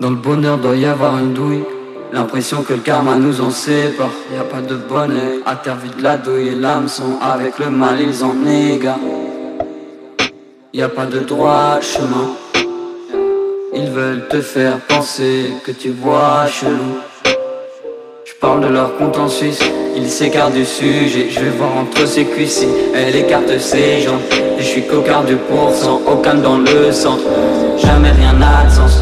Dans le bonheur doit y avoir une douille. L'impression que le karma nous en sépare. Y a pas de bonnet, à terre vide la douille et l'âme sont avec le mal, ils en négent. Y a pas de droit chemin. Ils veulent te faire penser que tu vois chelou. Je parle de leur compte en Suisse, ils s'écartent du sujet. Je vais voir entre ses cuisses, elle écarte ses jambes. Et je suis cocard du pourcent, aucun dans le centre. Jamais rien n'a de sens.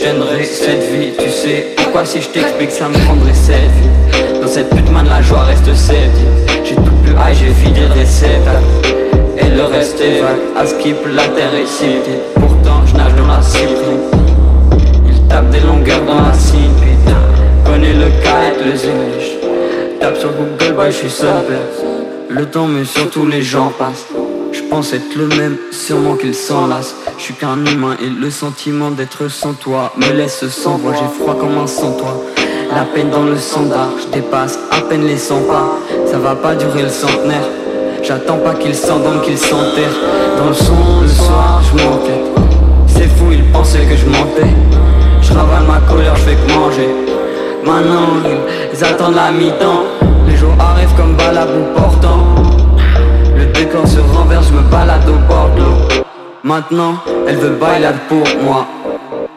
J'aimerais cette vie. Tu sais. Pourquoi si je t'explique ça me prendrait cette vie? Dans cette putain de la joie reste cette J'ai tout plus high, j'ai vidé le réceptacle. Et le reste est vague, à skip la terre est Pourtant je nage dans la cyprine. Il tape des longueurs dans la cime putain Connais le kite, le zèche Tape sur Google, boy je suis seul Le temps mais surtout les gens passent je pense être le même, sûrement qu'ils s'enlacent Je suis qu'un humain et le sentiment d'être sans toi Me laisse sans voix, j'ai froid comme un sans toi. La peine dans le sandar, je dépasse à peine les 100 pas. Ça va pas durer le centenaire. J'attends pas qu'il s'endorme, qu'il s'enterre. Dans le son, le soir, je C'est fou, ils pensaient que je mentais. Je ravale ma colère, je fais que manger. Maintenant, ils attendent la mi-temps. Les jours arrivent comme balabou portant. Le décor se renverse, Maintenant, elle veut bailer pour moi.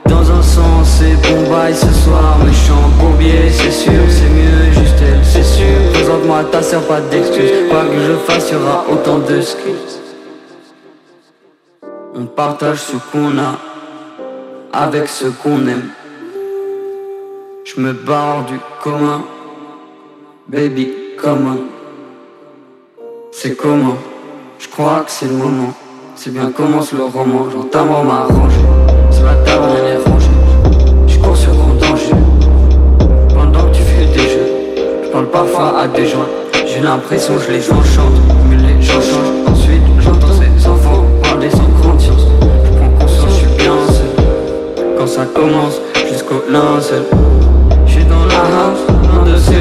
Dans un sens, c'est bon bye ce soir Méchant bourbier, c'est sûr, c'est mieux Juste elle, c'est sûr. Présente-moi ta sœur, pas d'excuses. Quoi que je fasse, y'aura autant de skills On partage ce qu'on a Avec ce qu'on aime. Je me barre du commun Baby, comment C'est comment Je crois que c'est le moment C'est bien commence le roman J'entends m'arranger Sur la table, rien n'est rangé. Je cours sur mon danger. Pendant que tu fais des jeux Je parle parfois à des gens. J'ai l'impression que je les enchante. Mais les gens changent. Ensuite j'entends ces enfants parler sans conscience. Je prends conscience, je suis bien seul. Quand ça commence jusqu'au linceul. Je suis dans la house, un de ces